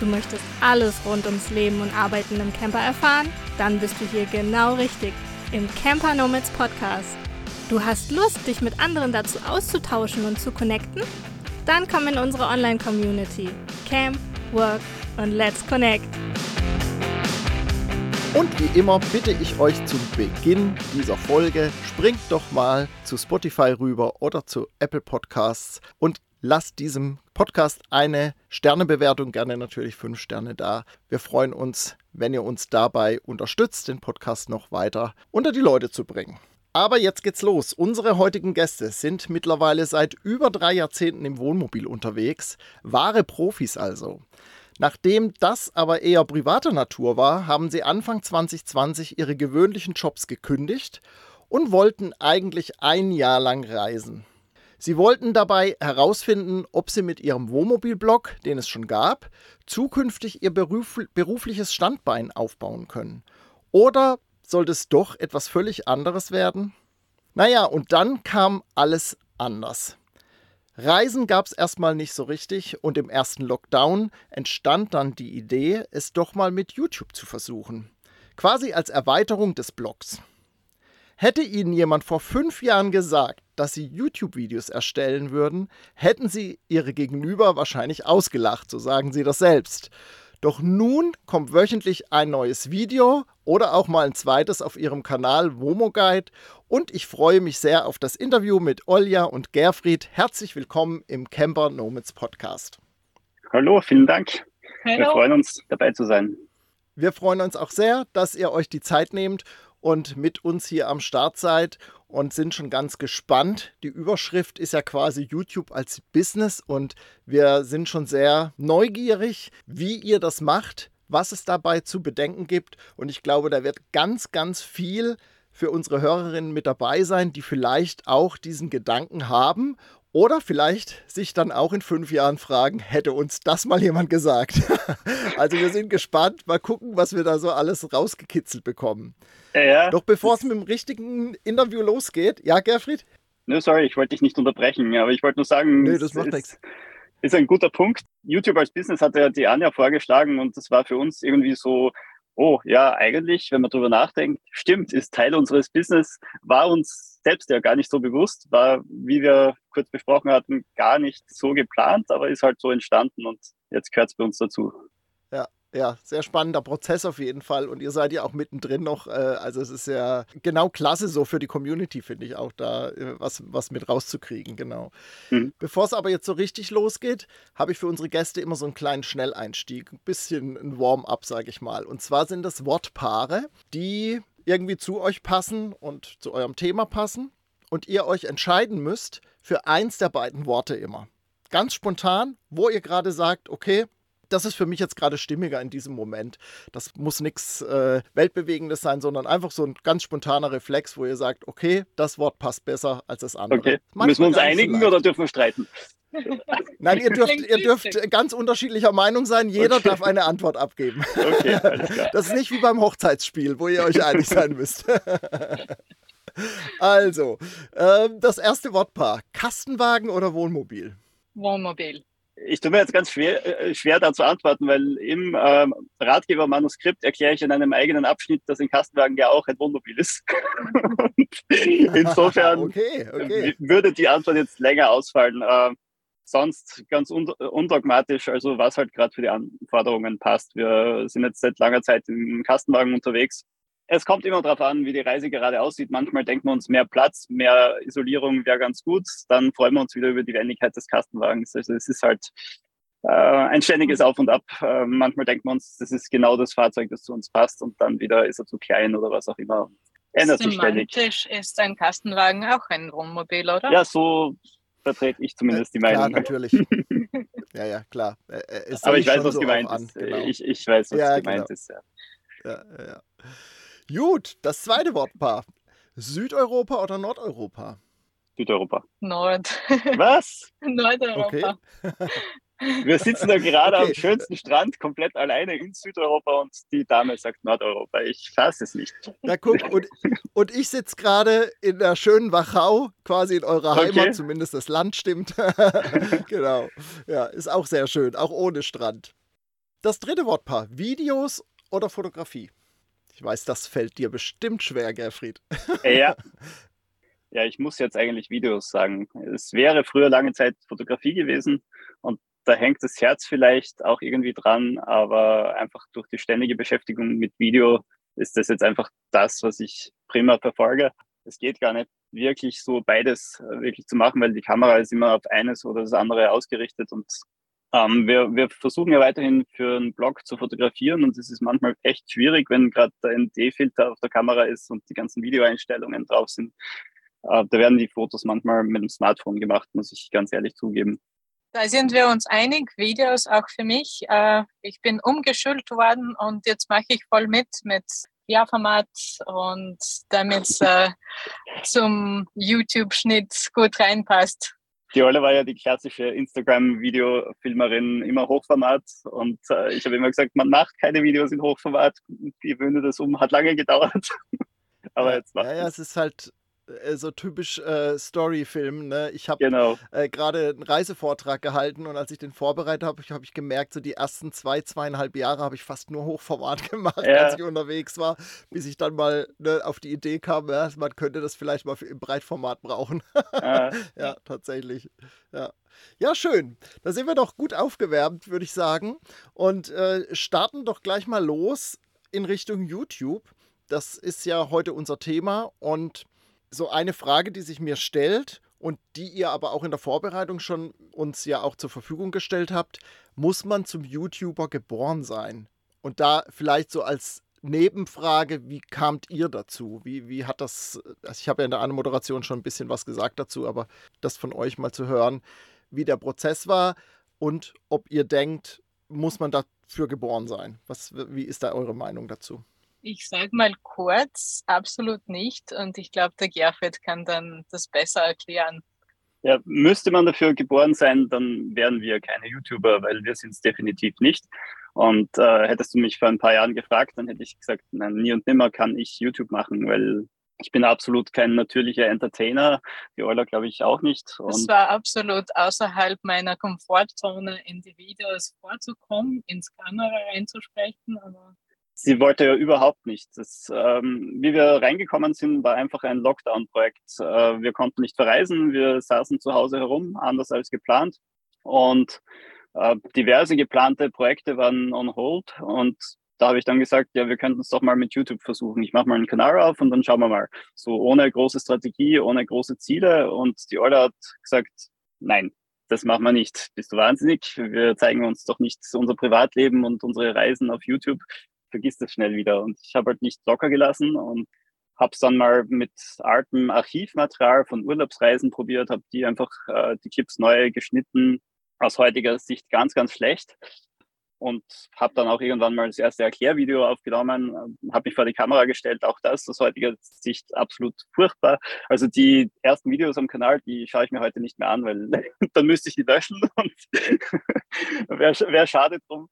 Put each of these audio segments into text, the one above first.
Du möchtest alles rund ums Leben und Arbeiten im Camper erfahren? Dann bist du hier genau richtig im Camper Nomads Podcast. Du hast Lust, dich mit anderen dazu auszutauschen und zu connecten? Dann komm in unsere Online-Community. Camp, Work und Let's Connect. Und wie immer bitte ich euch zum Beginn dieser Folge, springt doch mal zu Spotify rüber oder zu Apple Podcasts und lasst diesem Podcast eine Sternebewertung, gerne natürlich fünf Sterne da. Wir freuen uns, wenn ihr uns dabei unterstützt, den Podcast noch weiter unter die Leute zu bringen. Aber jetzt geht's los. Unsere heutigen Gäste sind mittlerweile seit über drei Jahrzehnten im Wohnmobil unterwegs. Wahre Profis also. Nachdem das aber eher privater Natur war, haben sie Anfang 2020 ihre gewöhnlichen Jobs gekündigt und wollten eigentlich ein Jahr lang reisen. Sie wollten dabei herausfinden, ob sie mit ihrem Wohnmobilblog, den es schon gab, zukünftig ihr beruf berufliches Standbein aufbauen können. Oder sollte es doch etwas völlig anderes werden? Naja, und dann kam alles anders. Reisen gab es erstmal nicht so richtig und im ersten Lockdown entstand dann die Idee, es doch mal mit YouTube zu versuchen. Quasi als Erweiterung des Blogs. Hätte Ihnen jemand vor fünf Jahren gesagt, dass Sie YouTube-Videos erstellen würden, hätten Sie Ihre Gegenüber wahrscheinlich ausgelacht, so sagen Sie das selbst. Doch nun kommt wöchentlich ein neues Video oder auch mal ein zweites auf Ihrem Kanal Womo Guide und ich freue mich sehr auf das Interview mit Olja und Gerfried. Herzlich willkommen im Camper Nomads Podcast. Hallo, vielen Dank. Hallo. Wir freuen uns dabei zu sein. Wir freuen uns auch sehr, dass ihr euch die Zeit nehmt und mit uns hier am Start seid und sind schon ganz gespannt. Die Überschrift ist ja quasi YouTube als Business und wir sind schon sehr neugierig, wie ihr das macht, was es dabei zu bedenken gibt. Und ich glaube, da wird ganz, ganz viel für unsere Hörerinnen mit dabei sein, die vielleicht auch diesen Gedanken haben oder vielleicht sich dann auch in fünf Jahren fragen, hätte uns das mal jemand gesagt? also wir sind gespannt, mal gucken, was wir da so alles rausgekitzelt bekommen. Ja. Doch bevor es mit dem richtigen Interview losgeht, ja, Gerfried? Nö, sorry, ich wollte dich nicht unterbrechen, aber ich wollte nur sagen, Nö, das macht nichts. Ist ein guter Punkt. YouTube als Business hat ja die Anja vorgeschlagen und das war für uns irgendwie so oh ja, eigentlich, wenn man darüber nachdenkt, stimmt, ist Teil unseres Business, war uns selbst ja gar nicht so bewusst, war, wie wir kurz besprochen hatten, gar nicht so geplant, aber ist halt so entstanden und jetzt gehört es bei uns dazu ja, sehr spannender Prozess auf jeden Fall. Und ihr seid ja auch mittendrin noch. Äh, also es ist ja genau klasse so für die Community, finde ich, auch da äh, was, was mit rauszukriegen, genau. Mhm. Bevor es aber jetzt so richtig losgeht, habe ich für unsere Gäste immer so einen kleinen Schnelleinstieg, ein bisschen ein Warm-up, sage ich mal. Und zwar sind das Wortpaare, die irgendwie zu euch passen und zu eurem Thema passen. Und ihr euch entscheiden müsst für eins der beiden Worte immer. Ganz spontan, wo ihr gerade sagt, okay, das ist für mich jetzt gerade stimmiger in diesem Moment. Das muss nichts äh, Weltbewegendes sein, sondern einfach so ein ganz spontaner Reflex, wo ihr sagt, okay, das Wort passt besser als das andere. Okay. Müssen wir uns einigen oder dürfen wir streiten? Nein, ihr dürft, ihr dürft ganz unterschiedlicher Meinung sein. Jeder okay. darf eine Antwort abgeben. Okay, das ist nicht wie beim Hochzeitsspiel, wo ihr euch einig sein müsst. Also, äh, das erste Wortpaar: Kastenwagen oder Wohnmobil? Wohnmobil ich tue mir jetzt ganz schwer, äh, schwer da zu antworten, weil im ähm, Ratgebermanuskript erkläre ich in einem eigenen Abschnitt, dass ein Kastenwagen ja auch ein Wohnmobil ist. insofern okay, okay. würde die Antwort jetzt länger ausfallen. Äh, sonst ganz un undogmatisch, also was halt gerade für die Anforderungen passt. Wir sind jetzt seit langer Zeit im Kastenwagen unterwegs es kommt immer darauf an, wie die Reise gerade aussieht. Manchmal denken wir uns, mehr Platz, mehr Isolierung wäre ganz gut. Dann freuen wir uns wieder über die Wendigkeit des Kastenwagens. Also es ist halt äh, ein ständiges Auf und Ab. Äh, manchmal denken wir uns, das ist genau das Fahrzeug, das zu uns passt und dann wieder ist er zu klein oder was auch immer. Ändert sich ständig. Ist ein Kastenwagen auch ein Wohnmobil, oder? Ja, so vertrete ich zumindest die Meinung. Klar, natürlich. ja, ja, klar. Aber ich weiß, was so gemeint ist. Genau. Ich, ich weiß, was ja, gemeint genau. ist. Ja. Ja, ja. Gut, das zweite Wortpaar. Südeuropa oder Nordeuropa? Südeuropa. Nord. Was? Nordeuropa. Okay. Wir sitzen da gerade okay. am schönsten Strand, komplett alleine in Südeuropa und die Dame sagt Nordeuropa. Ich fasse es nicht. Na guck, und, und ich sitze gerade in der schönen Wachau, quasi in eurer Heimat, okay. zumindest das Land stimmt. genau. Ja, ist auch sehr schön, auch ohne Strand. Das dritte Wortpaar, Videos oder Fotografie? Ich weiß, das fällt dir bestimmt schwer, Gerfried. Ja. Ja, ich muss jetzt eigentlich Videos sagen. Es wäre früher lange Zeit Fotografie gewesen und da hängt das Herz vielleicht auch irgendwie dran, aber einfach durch die ständige Beschäftigung mit Video ist das jetzt einfach das, was ich prima verfolge. Es geht gar nicht wirklich so beides äh, wirklich zu machen, weil die Kamera ist immer auf eines oder das andere ausgerichtet und ähm, wir, wir versuchen ja weiterhin für einen Blog zu fotografieren und es ist manchmal echt schwierig, wenn gerade der ND-Filter auf der Kamera ist und die ganzen Videoeinstellungen drauf sind. Äh, da werden die Fotos manchmal mit dem Smartphone gemacht, muss ich ganz ehrlich zugeben. Da sind wir uns einig, Videos auch für mich. Äh, ich bin umgeschult worden und jetzt mache ich voll mit mit Ja-Format und damit es äh, zum YouTube-Schnitt gut reinpasst. Die Olle war ja die klassische Instagram-Videofilmerin, immer Hochformat. Und äh, ich habe immer gesagt, man macht keine Videos in Hochformat. Die Wöhne das um, hat lange gedauert. Aber jetzt macht Ja, ja, es ist halt äh, so typisch äh, Storyfilm. Ne? Ich habe genau. äh, gerade einen Reisevortrag gehalten und als ich den vorbereitet habe, habe ich gemerkt, so die ersten zwei, zweieinhalb Jahre habe ich fast nur Hochformat gemacht, ja. als ich unterwegs war, bis ich dann mal ne, auf die Idee kam, ja, man könnte das vielleicht mal im Breitformat brauchen. Ja, ja tatsächlich. Ja. Ja, schön. Da sind wir doch gut aufgewärmt, würde ich sagen. Und äh, starten doch gleich mal los in Richtung YouTube. Das ist ja heute unser Thema und so eine Frage, die sich mir stellt und die ihr aber auch in der Vorbereitung schon uns ja auch zur Verfügung gestellt habt, muss man zum YouTuber geboren sein? Und da vielleicht so als Nebenfrage, wie kamt ihr dazu? Wie, wie hat das, also ich habe ja in der Anmoderation schon ein bisschen was gesagt dazu, aber das von euch mal zu hören, wie der Prozess war und ob ihr denkt, muss man dafür geboren sein? Was, wie ist da eure Meinung dazu? Ich sage mal kurz, absolut nicht. Und ich glaube, der Gerfried kann dann das besser erklären. Ja, müsste man dafür geboren sein, dann wären wir keine YouTuber, weil wir sind es definitiv nicht. Und äh, hättest du mich vor ein paar Jahren gefragt, dann hätte ich gesagt, nein, nie und nimmer kann ich YouTube machen, weil ich bin absolut kein natürlicher Entertainer. Die Euler glaube ich auch nicht. Und es war absolut außerhalb meiner Komfortzone, in die Videos vorzukommen, ins Kamera reinzusprechen. Aber sie wollte ja überhaupt nicht. Ähm, wie wir reingekommen sind, war einfach ein Lockdown-Projekt. Äh, wir konnten nicht verreisen, wir saßen zu Hause herum, anders als geplant. Und äh, diverse geplante Projekte waren on hold. Und da habe ich dann gesagt, ja, wir könnten es doch mal mit YouTube versuchen. Ich mache mal einen Kanal auf und dann schauen wir mal. So ohne große Strategie, ohne große Ziele. Und die Olle hat gesagt, nein, das machen wir nicht. Bist du wahnsinnig? Wir zeigen uns doch nicht unser Privatleben und unsere Reisen auf YouTube vergisst es schnell wieder. Und ich habe halt nicht locker gelassen und habe es dann mal mit altem Archivmaterial von Urlaubsreisen probiert, habe die einfach äh, die Clips neu geschnitten, aus heutiger Sicht ganz, ganz schlecht. Und habe dann auch irgendwann mal das erste Erklärvideo aufgenommen, habe mich vor die Kamera gestellt, auch das aus heutiger Sicht absolut furchtbar. Also die ersten Videos am Kanal, die schaue ich mir heute nicht mehr an, weil dann müsste ich die löschen und wäre wär schade drum.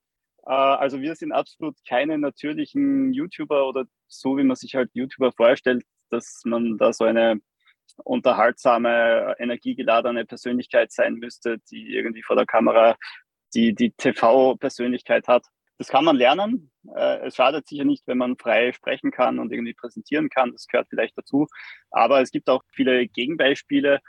Äh, also wir sind absolut keine natürlichen YouTuber oder so, wie man sich halt YouTuber vorstellt, dass man da so eine unterhaltsame, energiegeladene Persönlichkeit sein müsste, die irgendwie vor der Kamera die, die TV-Persönlichkeit hat. Das kann man lernen. Äh, es schadet sicher nicht, wenn man frei sprechen kann und irgendwie präsentieren kann. Das gehört vielleicht dazu. Aber es gibt auch viele Gegenbeispiele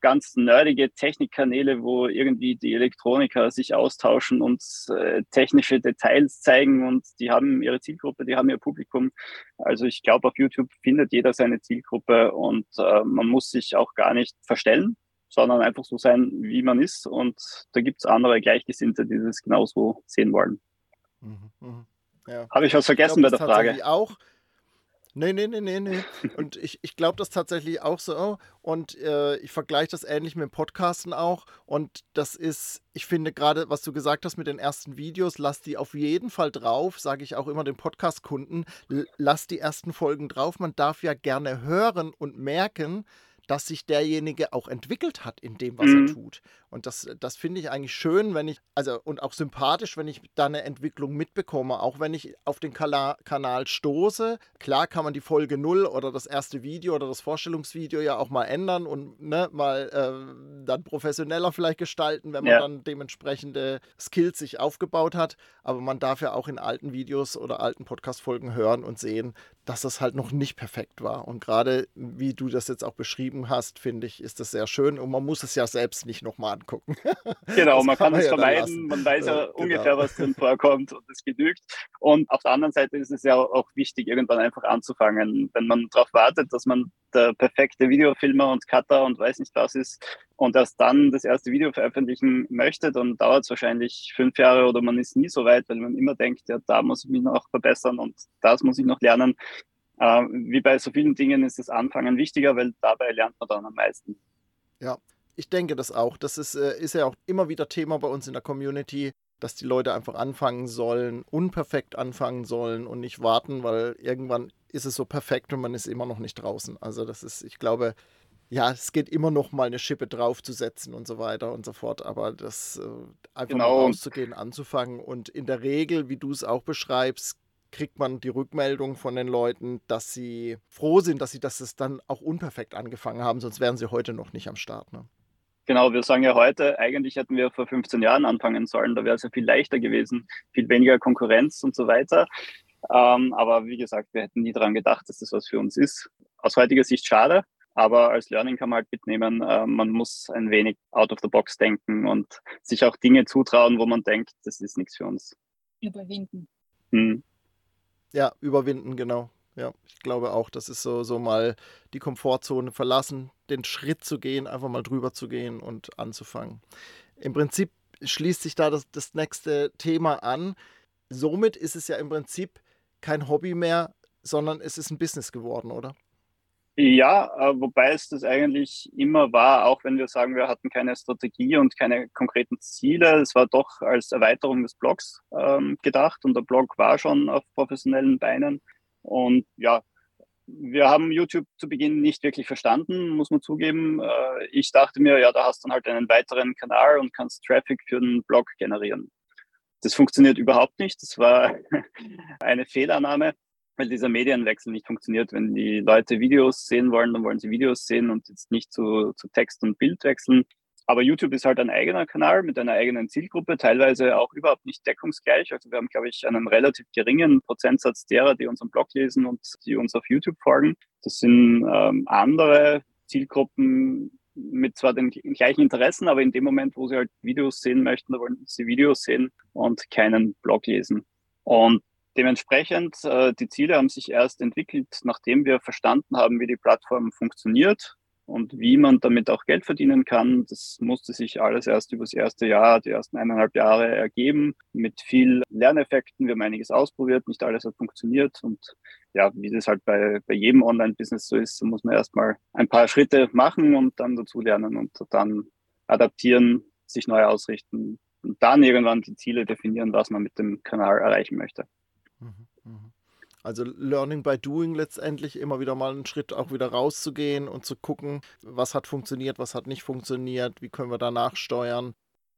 ganz nerdige Technikkanäle, wo irgendwie die Elektroniker sich austauschen und äh, technische Details zeigen und die haben ihre Zielgruppe, die haben ihr Publikum. Also ich glaube, auf YouTube findet jeder seine Zielgruppe und äh, man muss sich auch gar nicht verstellen, sondern einfach so sein, wie man ist. Und da gibt es andere Gleichgesinnte, die das genauso sehen wollen. Mhm, mh. ja. Habe ich was vergessen ich glaub, bei der Frage? Auch Nee, nee, nee, nee, nee. Und ich, ich glaube das tatsächlich auch so. Und äh, ich vergleiche das ähnlich mit Podcasten auch. Und das ist, ich finde gerade, was du gesagt hast mit den ersten Videos, lass die auf jeden Fall drauf, sage ich auch immer den Podcast-Kunden, lass die ersten Folgen drauf. Man darf ja gerne hören und merken, dass sich derjenige auch entwickelt hat in dem, was mhm. er tut. Und das, das finde ich eigentlich schön, wenn ich, also und auch sympathisch, wenn ich da eine Entwicklung mitbekomme, auch wenn ich auf den Kala Kanal stoße. Klar kann man die Folge 0 oder das erste Video oder das Vorstellungsvideo ja auch mal ändern und ne, mal äh, dann professioneller vielleicht gestalten, wenn man ja. dann dementsprechende Skills sich aufgebaut hat. Aber man darf ja auch in alten Videos oder alten Podcast-Folgen hören und sehen, dass das halt noch nicht perfekt war. Und gerade wie du das jetzt auch beschrieben hast, finde ich, ist das sehr schön. Und man muss es ja selbst nicht nochmal angucken. Genau, man kann, es ja vermeiden. Man weiß ja, ja genau. ungefähr, was drin vorkommt und es genügt. Und auf der anderen Seite ist es ja auch wichtig, irgendwann einfach anzufangen. Wenn man darauf wartet, dass man der perfekte Videofilmer und Cutter und weiß nicht was ist und erst dann das erste Video veröffentlichen möchte, dann dauert es wahrscheinlich fünf Jahre oder man ist nie so weit, weil man immer denkt, ja, da muss ich mich noch verbessern und das muss ich noch lernen. Äh, wie bei so vielen Dingen ist das Anfangen wichtiger, weil dabei lernt man dann am meisten. Ja, ich denke das auch. Das ist, äh, ist ja auch immer wieder Thema bei uns in der Community, dass die Leute einfach anfangen sollen, unperfekt anfangen sollen und nicht warten, weil irgendwann ist es so perfekt und man ist immer noch nicht draußen. Also das ist, ich glaube, ja, es geht immer noch mal eine Schippe draufzusetzen und so weiter und so fort. Aber das äh, einfach genau. mal rauszugehen, anzufangen und in der Regel, wie du es auch beschreibst, kriegt man die Rückmeldung von den Leuten, dass sie froh sind, dass sie das dann auch unperfekt angefangen haben, sonst wären sie heute noch nicht am Start. Ne? Genau, wir sagen ja heute, eigentlich hätten wir vor 15 Jahren anfangen sollen, da wäre es ja viel leichter gewesen, viel weniger Konkurrenz und so weiter. Ähm, aber wie gesagt, wir hätten nie daran gedacht, dass das was für uns ist. Aus heutiger Sicht schade, aber als Learning kann man halt mitnehmen, äh, man muss ein wenig out of the box denken und sich auch Dinge zutrauen, wo man denkt, das ist nichts für uns. Überwinden. Hm. Ja, überwinden, genau. Ja, ich glaube auch, das ist so, so mal die Komfortzone verlassen, den Schritt zu gehen, einfach mal drüber zu gehen und anzufangen. Im Prinzip schließt sich da das, das nächste Thema an. Somit ist es ja im Prinzip kein Hobby mehr, sondern es ist ein Business geworden, oder? Ja, äh, wobei es das eigentlich immer war, auch wenn wir sagen, wir hatten keine Strategie und keine konkreten Ziele. Es war doch als Erweiterung des Blogs ähm, gedacht und der Blog war schon auf professionellen Beinen. Und ja, wir haben YouTube zu Beginn nicht wirklich verstanden, muss man zugeben. Äh, ich dachte mir, ja, da hast du dann halt einen weiteren Kanal und kannst Traffic für den Blog generieren. Das funktioniert überhaupt nicht. Das war eine Fehlannahme weil dieser Medienwechsel nicht funktioniert. Wenn die Leute Videos sehen wollen, dann wollen sie Videos sehen und jetzt nicht zu, zu Text und Bild wechseln. Aber YouTube ist halt ein eigener Kanal mit einer eigenen Zielgruppe, teilweise auch überhaupt nicht deckungsgleich. Also wir haben, glaube ich, einen relativ geringen Prozentsatz derer, die unseren Blog lesen und die uns auf YouTube folgen. Das sind ähm, andere Zielgruppen mit zwar den gleichen Interessen, aber in dem Moment, wo sie halt Videos sehen möchten, da wollen sie Videos sehen und keinen Blog lesen. Und Dementsprechend, äh, die Ziele haben sich erst entwickelt, nachdem wir verstanden haben, wie die Plattform funktioniert und wie man damit auch Geld verdienen kann. Das musste sich alles erst über das erste Jahr, die ersten eineinhalb Jahre ergeben, mit viel Lerneffekten. Wir haben einiges ausprobiert, nicht alles hat funktioniert. Und ja, wie das halt bei, bei jedem Online-Business so ist, muss man erstmal ein paar Schritte machen und dann dazu lernen und dann adaptieren, sich neu ausrichten und dann irgendwann die Ziele definieren, was man mit dem Kanal erreichen möchte. Also Learning by Doing letztendlich immer wieder mal einen Schritt auch wieder rauszugehen und zu gucken, was hat funktioniert, was hat nicht funktioniert, wie können wir danach steuern.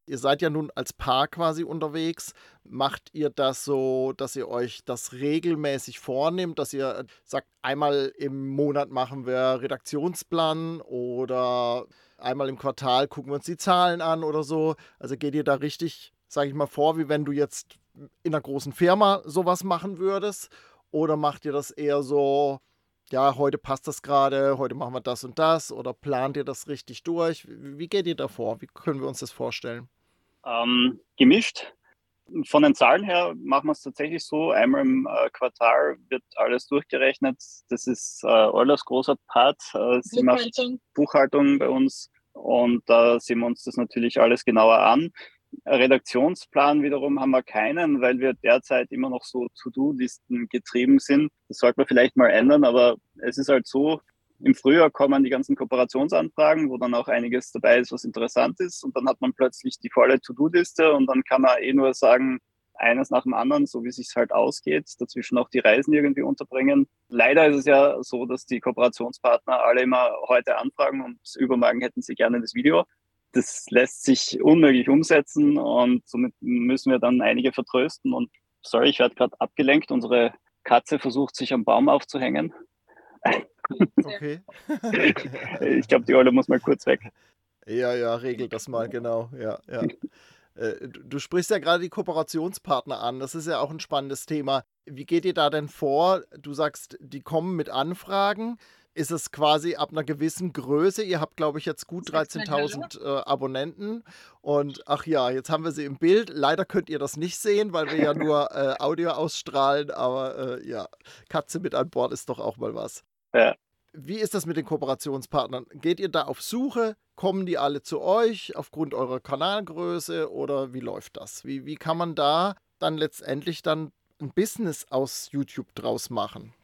Ihr seid ja nun als Paar quasi unterwegs. Macht ihr das so, dass ihr euch das regelmäßig vornimmt, dass ihr sagt, einmal im Monat machen wir Redaktionsplan oder einmal im Quartal gucken wir uns die Zahlen an oder so? Also geht ihr da richtig, sage ich mal, vor, wie wenn du jetzt in einer großen Firma sowas machen würdest? Oder macht ihr das eher so, ja, heute passt das gerade, heute machen wir das und das? Oder plant ihr das richtig durch? Wie geht ihr da vor? Wie können wir uns das vorstellen? Ähm, gemischt. Von den Zahlen her machen wir es tatsächlich so, einmal im äh, Quartal wird alles durchgerechnet. Das ist äh, Eulers großer Part. Äh, sie Buchhaltung. macht Buchhaltung bei uns und da sehen wir uns das natürlich alles genauer an. Redaktionsplan wiederum haben wir keinen, weil wir derzeit immer noch so To-Do-Listen getrieben sind. Das sollte man vielleicht mal ändern, aber es ist halt so, im Frühjahr kommen die ganzen Kooperationsanfragen, wo dann auch einiges dabei ist, was interessant ist. Und dann hat man plötzlich die volle To-Do-Liste und dann kann man eh nur sagen, eines nach dem anderen, so wie es sich halt ausgeht, dazwischen auch die Reisen irgendwie unterbringen. Leider ist es ja so, dass die Kooperationspartner alle immer heute anfragen und übermorgen hätten sie gerne das Video. Das lässt sich unmöglich umsetzen und somit müssen wir dann einige vertrösten. Und sorry, ich werde gerade abgelenkt. Unsere Katze versucht sich am Baum aufzuhängen. Okay. ich glaube, die Olle muss mal kurz weg. Ja, ja, regelt das mal, genau. Ja, ja. Äh, du sprichst ja gerade die Kooperationspartner an. Das ist ja auch ein spannendes Thema. Wie geht ihr da denn vor? Du sagst, die kommen mit Anfragen. Ist es quasi ab einer gewissen Größe? Ihr habt, glaube ich, jetzt gut 13.000 äh, Abonnenten. Und ach ja, jetzt haben wir sie im Bild. Leider könnt ihr das nicht sehen, weil wir ja nur äh, Audio ausstrahlen. Aber äh, ja, Katze mit an Bord ist doch auch mal was. Ja. Wie ist das mit den Kooperationspartnern? Geht ihr da auf Suche? Kommen die alle zu euch aufgrund eurer Kanalgröße oder wie läuft das? Wie, wie kann man da dann letztendlich dann ein Business aus YouTube draus machen?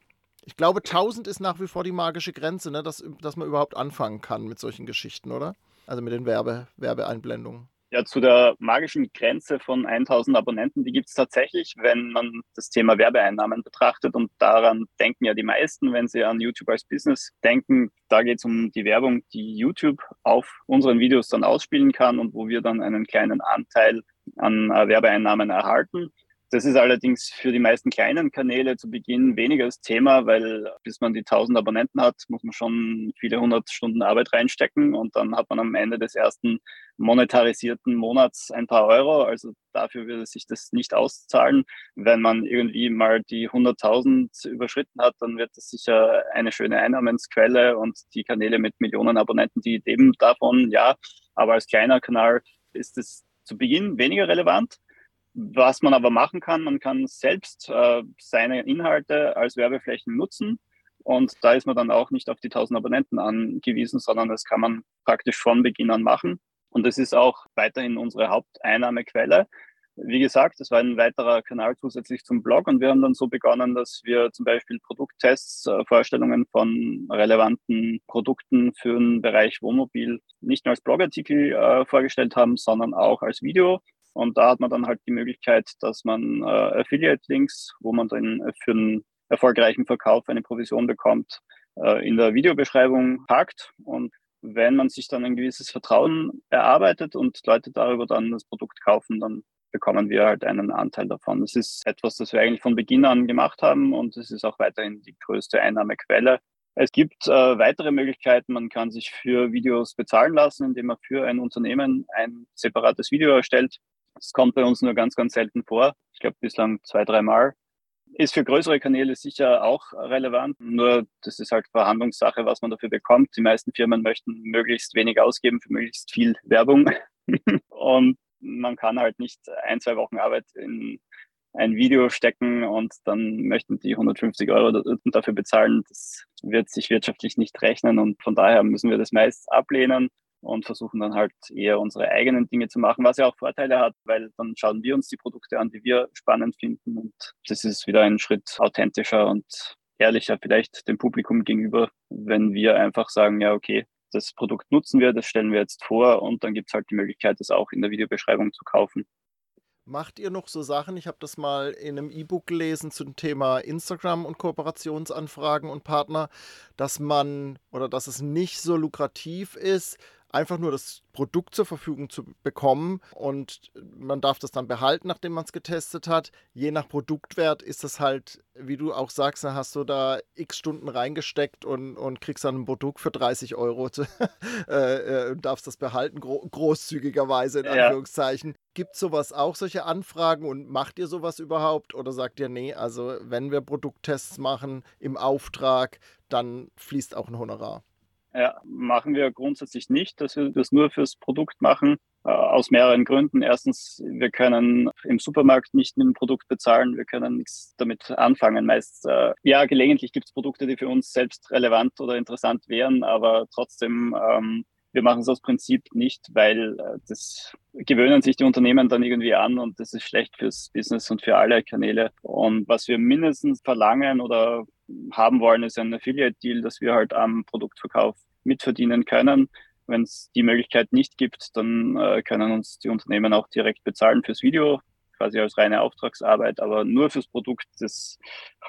Ich glaube, 1000 ist nach wie vor die magische Grenze, ne? dass, dass man überhaupt anfangen kann mit solchen Geschichten, oder? Also mit den Werbe, Werbeeinblendungen. Ja, zu der magischen Grenze von 1000 Abonnenten, die gibt es tatsächlich, wenn man das Thema Werbeeinnahmen betrachtet. Und daran denken ja die meisten, wenn sie an YouTube als Business denken. Da geht es um die Werbung, die YouTube auf unseren Videos dann ausspielen kann und wo wir dann einen kleinen Anteil an äh, Werbeeinnahmen erhalten. Das ist allerdings für die meisten kleinen Kanäle zu Beginn weniger das Thema, weil bis man die 1000 Abonnenten hat, muss man schon viele hundert Stunden Arbeit reinstecken und dann hat man am Ende des ersten monetarisierten Monats ein paar Euro. Also dafür würde sich das nicht auszahlen. Wenn man irgendwie mal die 100.000 überschritten hat, dann wird das sicher eine schöne Einnahmensquelle und die Kanäle mit Millionen Abonnenten, die leben davon, ja. Aber als kleiner Kanal ist es zu Beginn weniger relevant. Was man aber machen kann, man kann selbst äh, seine Inhalte als Werbeflächen nutzen. Und da ist man dann auch nicht auf die 1000 Abonnenten angewiesen, sondern das kann man praktisch von Beginn an machen. Und das ist auch weiterhin unsere Haupteinnahmequelle. Wie gesagt, das war ein weiterer Kanal zusätzlich zum Blog und wir haben dann so begonnen, dass wir zum Beispiel Produkttests, äh, Vorstellungen von relevanten Produkten für den Bereich Wohnmobil nicht nur als Blogartikel äh, vorgestellt haben, sondern auch als Video und da hat man dann halt die Möglichkeit, dass man äh, Affiliate-Links, wo man dann für einen erfolgreichen Verkauf eine Provision bekommt, äh, in der Videobeschreibung packt. Und wenn man sich dann ein gewisses Vertrauen erarbeitet und Leute darüber dann das Produkt kaufen, dann bekommen wir halt einen Anteil davon. Das ist etwas, das wir eigentlich von Beginn an gemacht haben und es ist auch weiterhin die größte Einnahmequelle. Es gibt äh, weitere Möglichkeiten. Man kann sich für Videos bezahlen lassen, indem man für ein Unternehmen ein separates Video erstellt. Das kommt bei uns nur ganz, ganz selten vor. Ich glaube bislang zwei, dreimal. Ist für größere Kanäle sicher auch relevant. Nur das ist halt Verhandlungssache, was man dafür bekommt. Die meisten Firmen möchten möglichst wenig ausgeben für möglichst viel Werbung. und man kann halt nicht ein, zwei Wochen Arbeit in ein Video stecken und dann möchten die 150 Euro dafür bezahlen. Das wird sich wirtschaftlich nicht rechnen und von daher müssen wir das meist ablehnen und versuchen dann halt eher unsere eigenen Dinge zu machen, was ja auch Vorteile hat, weil dann schauen wir uns die Produkte an, die wir spannend finden und das ist wieder ein Schritt authentischer und ehrlicher vielleicht dem Publikum gegenüber, wenn wir einfach sagen, ja, okay, das Produkt nutzen wir, das stellen wir jetzt vor und dann gibt es halt die Möglichkeit, das auch in der Videobeschreibung zu kaufen. Macht ihr noch so Sachen? Ich habe das mal in einem E-Book gelesen zum Thema Instagram und Kooperationsanfragen und Partner, dass man oder dass es nicht so lukrativ ist, einfach nur das Produkt zur Verfügung zu bekommen und man darf das dann behalten, nachdem man es getestet hat. Je nach Produktwert ist das halt, wie du auch sagst, dann hast du da x Stunden reingesteckt und, und kriegst dann ein Produkt für 30 Euro zu, äh, äh, und darfst das behalten, gro großzügigerweise in Anführungszeichen. Ja. Gibt es sowas auch, solche Anfragen und macht ihr sowas überhaupt oder sagt ihr, nee, also wenn wir Produkttests machen im Auftrag, dann fließt auch ein Honorar? Ja, machen wir grundsätzlich nicht, dass wir das nur fürs Produkt machen, äh, aus mehreren Gründen. Erstens, wir können im Supermarkt nicht mit dem Produkt bezahlen, wir können nichts damit anfangen. Meist, äh, ja, gelegentlich gibt es Produkte, die für uns selbst relevant oder interessant wären, aber trotzdem, ähm, wir machen es aus Prinzip nicht, weil äh, das gewöhnen sich die Unternehmen dann irgendwie an und das ist schlecht fürs Business und für alle Kanäle. Und was wir mindestens verlangen oder haben wollen, ist ein Affiliate-Deal, dass wir halt am Produktverkauf mitverdienen können. Wenn es die Möglichkeit nicht gibt, dann äh, können uns die Unternehmen auch direkt bezahlen fürs Video. quasi als reine Auftragsarbeit, aber nur fürs Produkt, das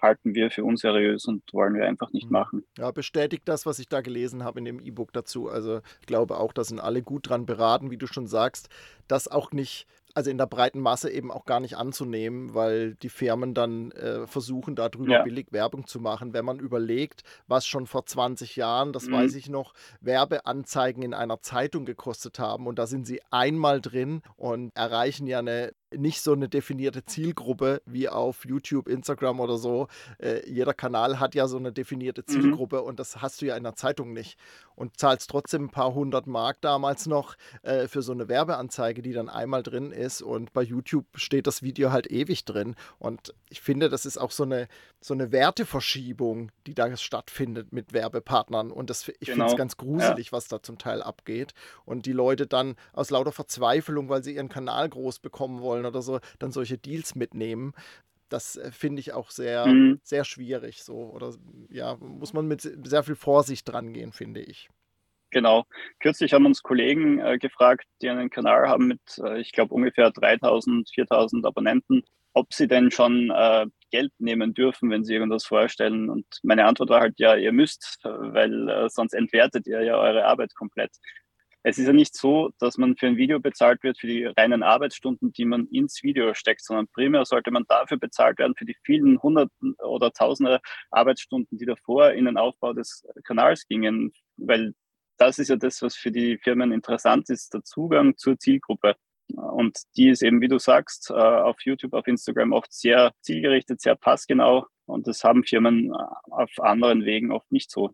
halten wir für unseriös und wollen wir einfach nicht mhm. machen. Ja, bestätigt das, was ich da gelesen habe in dem E-Book dazu. Also ich glaube auch, da sind alle gut dran beraten, wie du schon sagst, dass auch nicht also in der breiten Masse eben auch gar nicht anzunehmen, weil die Firmen dann äh, versuchen, darüber ja. billig Werbung zu machen. Wenn man überlegt, was schon vor 20 Jahren, das mhm. weiß ich noch, Werbeanzeigen in einer Zeitung gekostet haben und da sind sie einmal drin und erreichen ja eine nicht so eine definierte Zielgruppe wie auf YouTube, Instagram oder so. Äh, jeder Kanal hat ja so eine definierte mhm. Zielgruppe mhm. und das hast du ja in der Zeitung nicht. Und zahlst trotzdem ein paar hundert Mark damals noch äh, für so eine Werbeanzeige, die dann einmal drin ist. Und bei YouTube steht das Video halt ewig drin. Und ich finde, das ist auch so eine, so eine Werteverschiebung, die da stattfindet mit Werbepartnern. Und das, ich genau. finde es ganz gruselig, ja. was da zum Teil abgeht. Und die Leute dann aus lauter Verzweiflung, weil sie ihren Kanal groß bekommen wollen, wollen oder so, dann solche Deals mitnehmen. Das äh, finde ich auch sehr, mhm. sehr schwierig. So. Oder ja, muss man mit sehr viel Vorsicht dran gehen, finde ich. Genau. Kürzlich haben uns Kollegen äh, gefragt, die einen Kanal haben mit, äh, ich glaube, ungefähr 3000, 4000 Abonnenten, ob sie denn schon äh, Geld nehmen dürfen, wenn sie irgendwas vorstellen. Und meine Antwort war halt, ja, ihr müsst, weil äh, sonst entwertet ihr ja eure Arbeit komplett es ist ja nicht so, dass man für ein Video bezahlt wird für die reinen Arbeitsstunden, die man ins Video steckt, sondern primär sollte man dafür bezahlt werden für die vielen Hunderten oder Tausende Arbeitsstunden, die davor in den Aufbau des Kanals gingen, weil das ist ja das, was für die Firmen interessant ist, der Zugang zur Zielgruppe. Und die ist eben, wie du sagst, äh, auf YouTube, auf Instagram oft sehr zielgerichtet, sehr passgenau. Und das haben Firmen äh, auf anderen Wegen oft nicht so.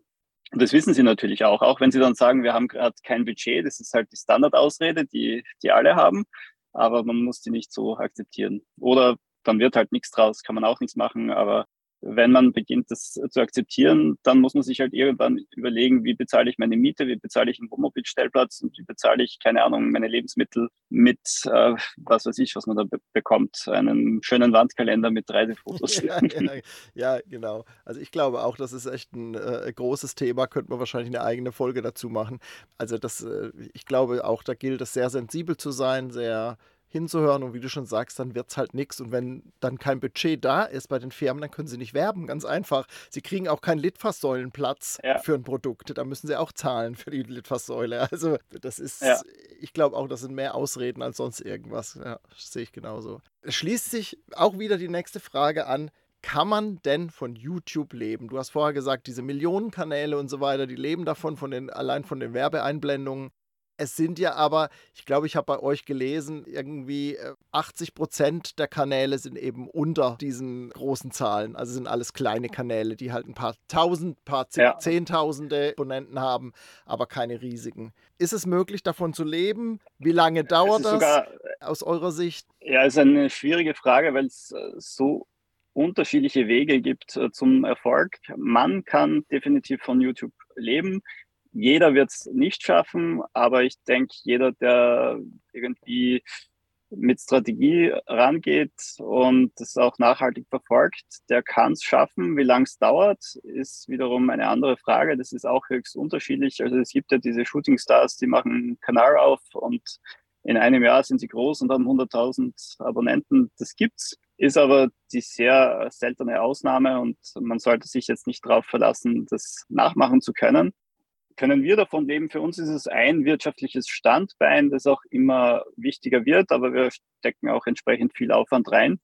Und das wissen sie natürlich auch, auch wenn sie dann sagen, wir haben gerade kein Budget, das ist halt die Standardausrede, die, die alle haben, aber man muss die nicht so akzeptieren. Oder dann wird halt nichts draus, kann man auch nichts machen, aber wenn man beginnt, das zu akzeptieren, dann muss man sich halt irgendwann überlegen, wie bezahle ich meine Miete, wie bezahle ich einen Wohnmobilstellplatz und wie bezahle ich, keine Ahnung, meine Lebensmittel mit, äh, was weiß ich, was man da be bekommt, einen schönen Wandkalender mit 3D-Fotos. Ja, ja, ja, genau. Also ich glaube auch, das ist echt ein äh, großes Thema, könnte man wahrscheinlich eine eigene Folge dazu machen. Also das, äh, ich glaube auch, da gilt es sehr sensibel zu sein, sehr hinzuhören und wie du schon sagst, dann wird es halt nichts. Und wenn dann kein Budget da ist bei den Firmen, dann können sie nicht werben, ganz einfach. Sie kriegen auch keinen Litfaßsäulenplatz ja. für ein Produkt. Da müssen sie auch zahlen für die Litfaßsäule. Also das ist, ja. ich glaube auch, das sind mehr Ausreden als sonst irgendwas. Ja, sehe ich genauso. Schließt sich auch wieder die nächste Frage an. Kann man denn von YouTube leben? Du hast vorher gesagt, diese Millionenkanäle und so weiter, die leben davon, von den, allein von den Werbeeinblendungen. Es sind ja aber, ich glaube, ich habe bei euch gelesen, irgendwie 80 äh, Prozent der Kanäle sind eben unter diesen großen Zahlen. Also sind alles kleine Kanäle, die halt ein paar tausend, paar ja. zehntausende Abonnenten haben, aber keine riesigen. Ist es möglich, davon zu leben? Wie lange dauert das sogar, aus eurer Sicht? Ja, ist eine schwierige Frage, weil es äh, so unterschiedliche Wege gibt äh, zum Erfolg. Man kann definitiv von YouTube leben. Jeder wird es nicht schaffen, aber ich denke, jeder, der irgendwie mit Strategie rangeht und das auch nachhaltig verfolgt, der kann es schaffen. Wie lange es dauert, ist wiederum eine andere Frage. Das ist auch höchst unterschiedlich. Also es gibt ja diese Shooting Stars, die machen einen Kanal auf und in einem Jahr sind sie groß und haben 100.000 Abonnenten. Das gibt's, ist aber die sehr seltene Ausnahme und man sollte sich jetzt nicht darauf verlassen, das nachmachen zu können können wir davon leben? Für uns ist es ein wirtschaftliches Standbein, das auch immer wichtiger wird, aber wir stecken auch entsprechend viel Aufwand rein,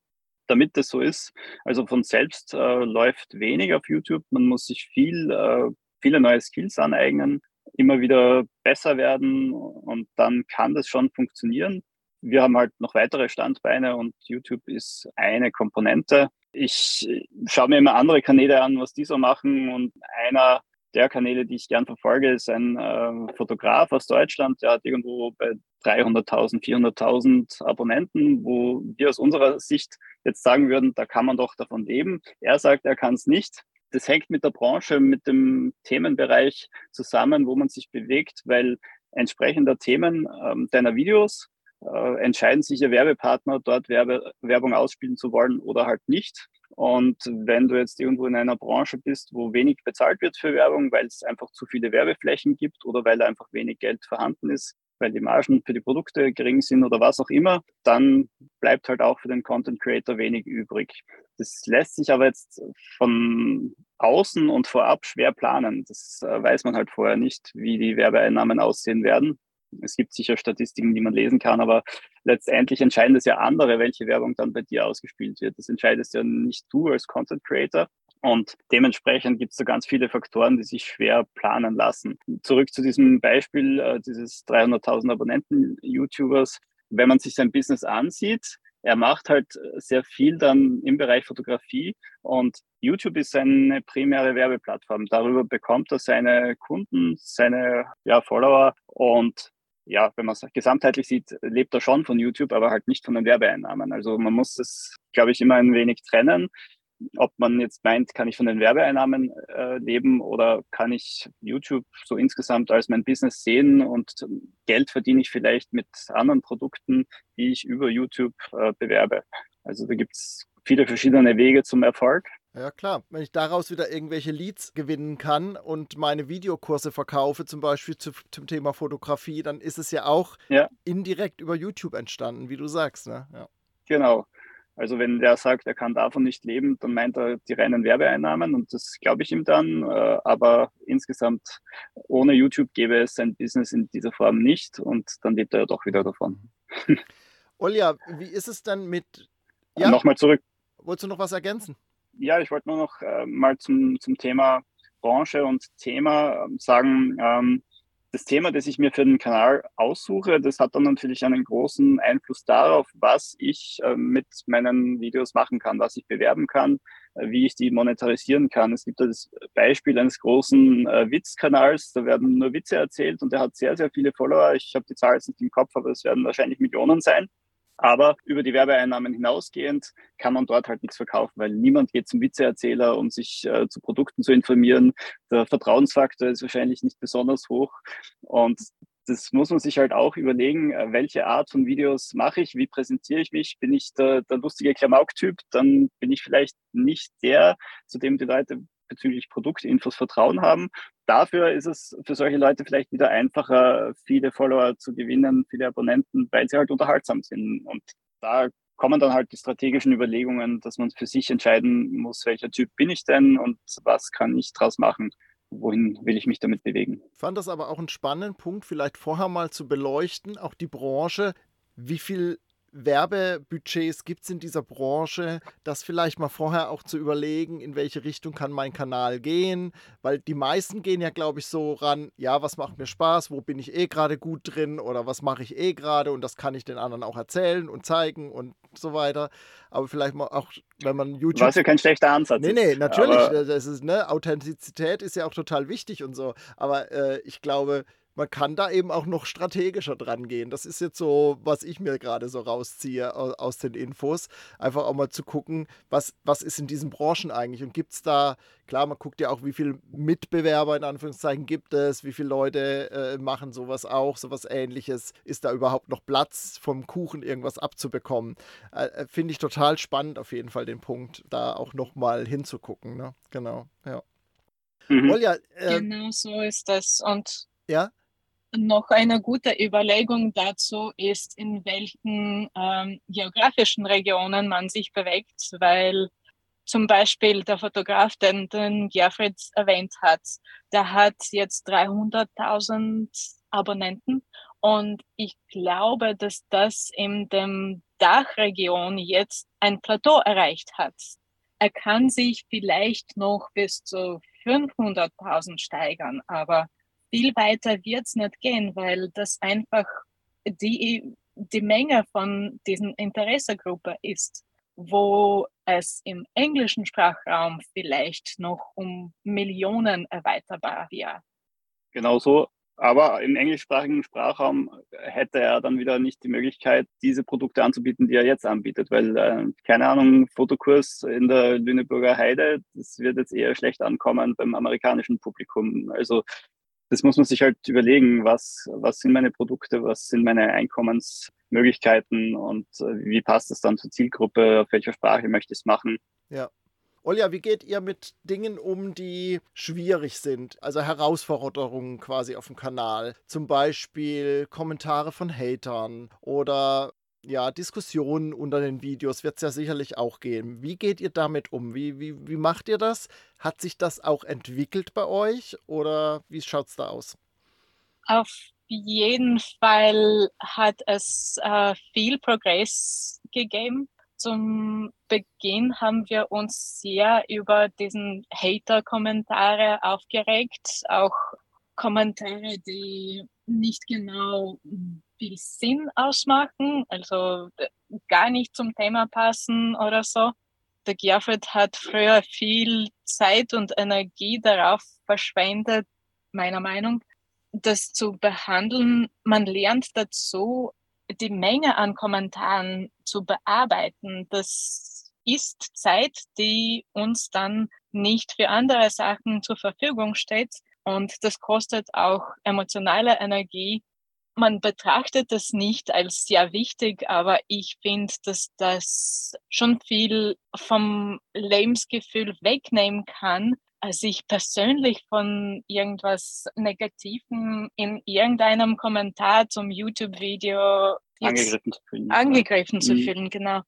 damit das so ist. Also von selbst äh, läuft wenig auf YouTube. Man muss sich viel, äh, viele neue Skills aneignen, immer wieder besser werden und dann kann das schon funktionieren. Wir haben halt noch weitere Standbeine und YouTube ist eine Komponente. Ich schaue mir immer andere Kanäle an, was die so machen und einer der Kanäle, die ich gern verfolge, ist ein äh, Fotograf aus Deutschland, der hat irgendwo bei 300.000, 400.000 Abonnenten, wo wir aus unserer Sicht jetzt sagen würden, da kann man doch davon leben. Er sagt, er kann es nicht. Das hängt mit der Branche, mit dem Themenbereich zusammen, wo man sich bewegt, weil entsprechender Themen ähm, deiner Videos äh, entscheiden sich ihr Werbepartner, dort Werbe, Werbung ausspielen zu wollen oder halt nicht. Und wenn du jetzt irgendwo in einer Branche bist, wo wenig bezahlt wird für Werbung, weil es einfach zu viele Werbeflächen gibt oder weil einfach wenig Geld vorhanden ist, weil die Margen für die Produkte gering sind oder was auch immer, dann bleibt halt auch für den Content Creator wenig übrig. Das lässt sich aber jetzt von außen und vorab schwer planen. Das äh, weiß man halt vorher nicht, wie die Werbeeinnahmen aussehen werden. Es gibt sicher Statistiken, die man lesen kann, aber letztendlich entscheiden es ja andere, welche Werbung dann bei dir ausgespielt wird. Das entscheidest ja nicht du als Content Creator. Und dementsprechend gibt es da ganz viele Faktoren, die sich schwer planen lassen. Zurück zu diesem Beispiel äh, dieses 300.000 Abonnenten-YouTubers. Wenn man sich sein Business ansieht, er macht halt sehr viel dann im Bereich Fotografie und YouTube ist seine primäre Werbeplattform. Darüber bekommt er seine Kunden, seine ja, Follower und ja, wenn man es gesamtheitlich sieht, lebt er schon von YouTube, aber halt nicht von den Werbeeinnahmen. Also man muss es, glaube ich, immer ein wenig trennen. Ob man jetzt meint, kann ich von den Werbeeinnahmen äh, leben oder kann ich YouTube so insgesamt als mein Business sehen und Geld verdiene ich vielleicht mit anderen Produkten, die ich über YouTube äh, bewerbe. Also da gibt es viele verschiedene Wege zum Erfolg. Ja klar, wenn ich daraus wieder irgendwelche Leads gewinnen kann und meine Videokurse verkaufe, zum Beispiel zu, zum Thema Fotografie, dann ist es ja auch ja. indirekt über YouTube entstanden, wie du sagst. Ne? Ja. Genau. Also wenn der sagt, er kann davon nicht leben, dann meint er die reinen Werbeeinnahmen und das glaube ich ihm dann. Äh, aber insgesamt ohne YouTube gäbe es sein Business in dieser Form nicht und dann lebt er ja doch wieder davon. Olja, wie ist es dann mit... Ja? Nochmal zurück. Wolltest du noch was ergänzen? Ja, ich wollte nur noch äh, mal zum, zum Thema Branche und Thema ähm, sagen, ähm, das Thema, das ich mir für den Kanal aussuche, das hat dann natürlich einen großen Einfluss darauf, was ich äh, mit meinen Videos machen kann, was ich bewerben kann, äh, wie ich die monetarisieren kann. Es gibt das Beispiel eines großen äh, Witzkanals, da werden nur Witze erzählt und der hat sehr, sehr viele Follower. Ich habe die Zahl jetzt nicht im Kopf, aber es werden wahrscheinlich Millionen sein. Aber über die Werbeeinnahmen hinausgehend kann man dort halt nichts verkaufen, weil niemand geht zum Witzeerzähler, um sich äh, zu Produkten zu informieren. Der Vertrauensfaktor ist wahrscheinlich nicht besonders hoch. Und das muss man sich halt auch überlegen, äh, welche Art von Videos mache ich, wie präsentiere ich mich. Bin ich der, der lustige Klamauk-Typ, dann bin ich vielleicht nicht der, zu dem die Leute bezüglich Produktinfos Vertrauen haben. Dafür ist es für solche Leute vielleicht wieder einfacher, viele Follower zu gewinnen, viele Abonnenten, weil sie halt unterhaltsam sind. Und da kommen dann halt die strategischen Überlegungen, dass man für sich entscheiden muss, welcher Typ bin ich denn und was kann ich daraus machen wohin will ich mich damit bewegen. Ich fand das aber auch einen spannenden Punkt, vielleicht vorher mal zu beleuchten, auch die Branche, wie viel Werbebudgets gibt es in dieser Branche, das vielleicht mal vorher auch zu überlegen, in welche Richtung kann mein Kanal gehen, weil die meisten gehen ja, glaube ich, so ran, ja, was macht mir Spaß, wo bin ich eh gerade gut drin oder was mache ich eh gerade und das kann ich den anderen auch erzählen und zeigen und so weiter. Aber vielleicht mal auch, wenn man YouTube. Was ja kein schlechter Ansatz. Nee, nee, natürlich. das ist, ne, Authentizität ist ja auch total wichtig und so. Aber äh, ich glaube, man kann da eben auch noch strategischer dran gehen. Das ist jetzt so, was ich mir gerade so rausziehe aus den Infos. Einfach auch mal zu gucken, was, was ist in diesen Branchen eigentlich und gibt es da, klar, man guckt ja auch, wie viele Mitbewerber in Anführungszeichen gibt es, wie viele Leute äh, machen sowas auch, sowas ähnliches. Ist da überhaupt noch Platz vom Kuchen irgendwas abzubekommen? Äh, äh Finde ich total spannend auf jeden Fall den Punkt, da auch nochmal hinzugucken. Ne? Genau, ja. Mhm. Olja, äh, genau so ist das. Und ja? Noch eine gute Überlegung dazu ist, in welchen ähm, geografischen Regionen man sich bewegt, weil zum Beispiel der Fotograf, den, den Gerfried erwähnt hat, der hat jetzt 300.000 Abonnenten und ich glaube, dass das in dem Dachregion jetzt ein Plateau erreicht hat. Er kann sich vielleicht noch bis zu 500.000 steigern, aber viel weiter wird es nicht gehen, weil das einfach die, die Menge von diesen Interessegruppe ist, wo es im englischen Sprachraum vielleicht noch um Millionen erweiterbar wäre. Genau so. Aber im englischsprachigen Sprachraum hätte er dann wieder nicht die Möglichkeit, diese Produkte anzubieten, die er jetzt anbietet, weil, äh, keine Ahnung, Fotokurs in der Lüneburger Heide, das wird jetzt eher schlecht ankommen beim amerikanischen Publikum. Also das muss man sich halt überlegen, was, was sind meine Produkte, was sind meine Einkommensmöglichkeiten und äh, wie passt das dann zur Zielgruppe, auf welcher Sprache möchte ich es machen. Ja. Olja, wie geht ihr mit Dingen um, die schwierig sind? Also Herausforderungen quasi auf dem Kanal. Zum Beispiel Kommentare von Hatern oder ja, Diskussionen unter den Videos wird es ja sicherlich auch geben. Wie geht ihr damit um? Wie, wie, wie macht ihr das? Hat sich das auch entwickelt bei euch oder wie schaut es da aus? Auf jeden Fall hat es äh, viel Progress gegeben. Zum Beginn haben wir uns sehr über diesen Hater-Kommentare aufgeregt, auch Kommentare, die nicht genau viel Sinn ausmachen, also äh, gar nicht zum Thema passen oder so. Der Gerfried hat früher viel Zeit und Energie darauf verschwendet, meiner Meinung, das zu behandeln. Man lernt dazu, die Menge an Kommentaren zu bearbeiten. Das ist Zeit, die uns dann nicht für andere Sachen zur Verfügung steht. Und das kostet auch emotionale Energie. Man betrachtet das nicht als sehr wichtig, aber ich finde, dass das schon viel vom Lebensgefühl wegnehmen kann, sich persönlich von irgendwas Negativem in irgendeinem Kommentar zum YouTube-Video angegriffen zu fühlen. Angegriffen zu mhm. fühlen, genau.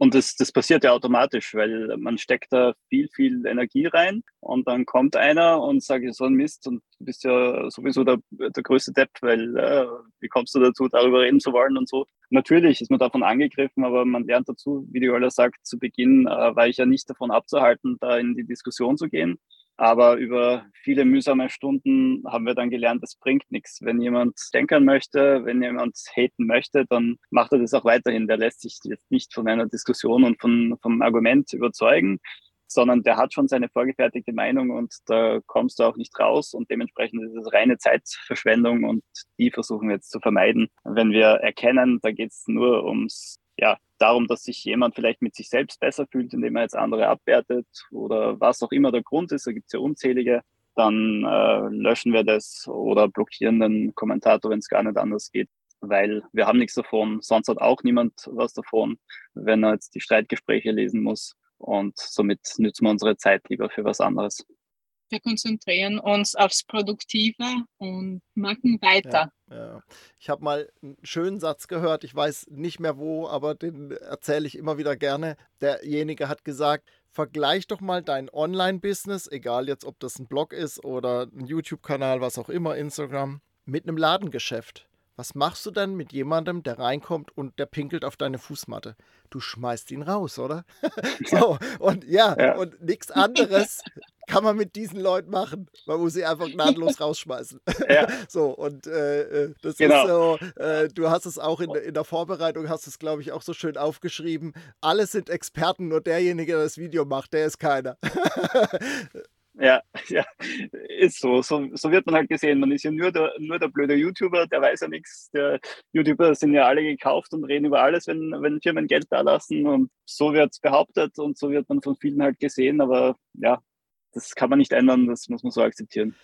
Und das, das passiert ja automatisch, weil man steckt da viel, viel Energie rein und dann kommt einer und sagt, so ein Mist und du bist ja sowieso der, der größte Depp, weil äh, wie kommst du dazu, darüber reden zu wollen und so. Natürlich ist man davon angegriffen, aber man lernt dazu, wie die Ola sagt, zu Beginn äh, war ich ja nicht davon abzuhalten, da in die Diskussion zu gehen. Aber über viele mühsame Stunden haben wir dann gelernt, das bringt nichts. Wenn jemand denken möchte, wenn jemand haten möchte, dann macht er das auch weiterhin. Der lässt sich jetzt nicht von einer Diskussion und von, vom Argument überzeugen, sondern der hat schon seine vorgefertigte Meinung und da kommst du auch nicht raus und dementsprechend ist es reine Zeitverschwendung und die versuchen wir jetzt zu vermeiden. Wenn wir erkennen, da geht es nur ums ja, darum, dass sich jemand vielleicht mit sich selbst besser fühlt, indem er jetzt andere abwertet oder was auch immer der Grund ist, da gibt es ja unzählige, dann äh, löschen wir das oder blockieren den Kommentator, wenn es gar nicht anders geht, weil wir haben nichts davon, sonst hat auch niemand was davon, wenn er jetzt die Streitgespräche lesen muss und somit nützen wir unsere Zeit lieber für was anderes. Wir konzentrieren uns aufs Produktive und machen weiter. Ja, ja. Ich habe mal einen schönen Satz gehört, ich weiß nicht mehr wo, aber den erzähle ich immer wieder gerne. Derjenige hat gesagt, vergleich doch mal dein Online-Business, egal jetzt ob das ein Blog ist oder ein YouTube-Kanal, was auch immer, Instagram, mit einem Ladengeschäft. Was machst du dann mit jemandem, der reinkommt und der pinkelt auf deine Fußmatte? Du schmeißt ihn raus, oder? so, und ja, ja. und nichts anderes kann man mit diesen Leuten machen. Man muss sie einfach gnadenlos rausschmeißen. Ja. so, und äh, äh, das genau. ist so, äh, du hast es auch in, in der Vorbereitung, hast es, glaube ich, auch so schön aufgeschrieben. Alle sind Experten, nur derjenige, der das Video macht, der ist keiner. Ja, ja, ist so. so. So wird man halt gesehen. Man ist ja nur der, nur der blöde YouTuber, der weiß ja nichts. Der YouTuber sind ja alle gekauft und reden über alles, wenn, wenn Firmen Geld da lassen. Und so wird es behauptet und so wird man von vielen halt gesehen. Aber ja, das kann man nicht ändern, das muss man so akzeptieren.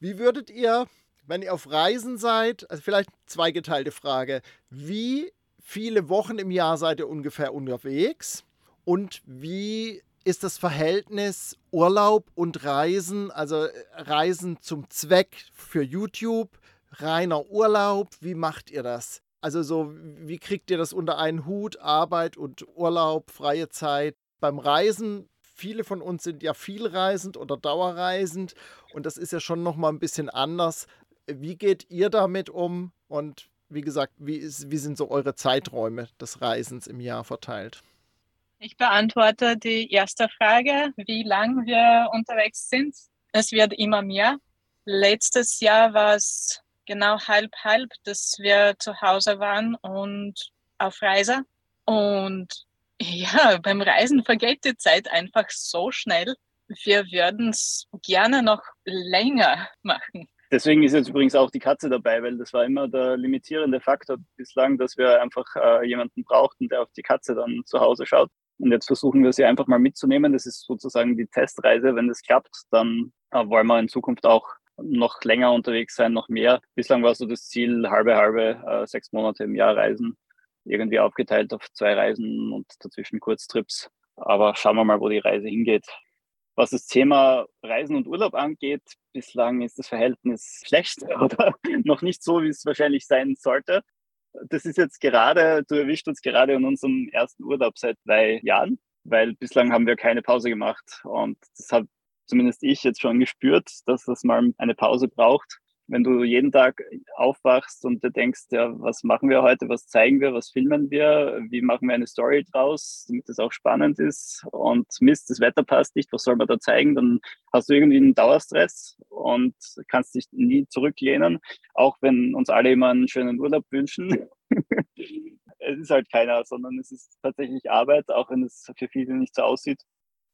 Wie würdet ihr, wenn ihr auf Reisen seid, also vielleicht zweigeteilte Frage, wie viele Wochen im Jahr seid ihr ungefähr unterwegs? Und wie ist das Verhältnis Urlaub und Reisen, also äh, Reisen zum Zweck für YouTube, reiner Urlaub, wie macht ihr das? Also so, wie kriegt ihr das unter einen Hut, Arbeit und Urlaub, freie Zeit? Beim Reisen, viele von uns sind ja vielreisend oder dauerreisend und das ist ja schon nochmal ein bisschen anders. Wie geht ihr damit um und wie gesagt, wie, ist, wie sind so eure Zeiträume des Reisens im Jahr verteilt? Ich beantworte die erste Frage, wie lang wir unterwegs sind. Es wird immer mehr. Letztes Jahr war es genau halb halb, dass wir zu Hause waren und auf Reise. Und ja, beim Reisen vergeht die Zeit einfach so schnell. Wir würden es gerne noch länger machen. Deswegen ist jetzt übrigens auch die Katze dabei, weil das war immer der limitierende Faktor bislang, dass wir einfach äh, jemanden brauchten, der auf die Katze dann zu Hause schaut. Und jetzt versuchen wir sie einfach mal mitzunehmen. Das ist sozusagen die Testreise. Wenn das klappt, dann äh, wollen wir in Zukunft auch noch länger unterwegs sein, noch mehr. Bislang war so das Ziel, halbe, halbe, äh, sechs Monate im Jahr reisen. Irgendwie aufgeteilt auf zwei Reisen und dazwischen Kurztrips. Aber schauen wir mal, wo die Reise hingeht. Was das Thema Reisen und Urlaub angeht, bislang ist das Verhältnis schlecht oder noch nicht so, wie es wahrscheinlich sein sollte. Das ist jetzt gerade, du erwischt uns gerade in unserem ersten Urlaub seit drei Jahren, weil bislang haben wir keine Pause gemacht. Und das hat zumindest ich jetzt schon gespürt, dass das mal eine Pause braucht wenn du jeden Tag aufwachst und du denkst, ja, was machen wir heute, was zeigen wir, was filmen wir, wie machen wir eine Story draus, damit es auch spannend ist und Mist, das Wetter passt nicht, was soll man da zeigen, dann hast du irgendwie einen Dauerstress und kannst dich nie zurücklehnen, auch wenn uns alle immer einen schönen Urlaub wünschen. es ist halt keiner, sondern es ist tatsächlich Arbeit, auch wenn es für viele nicht so aussieht.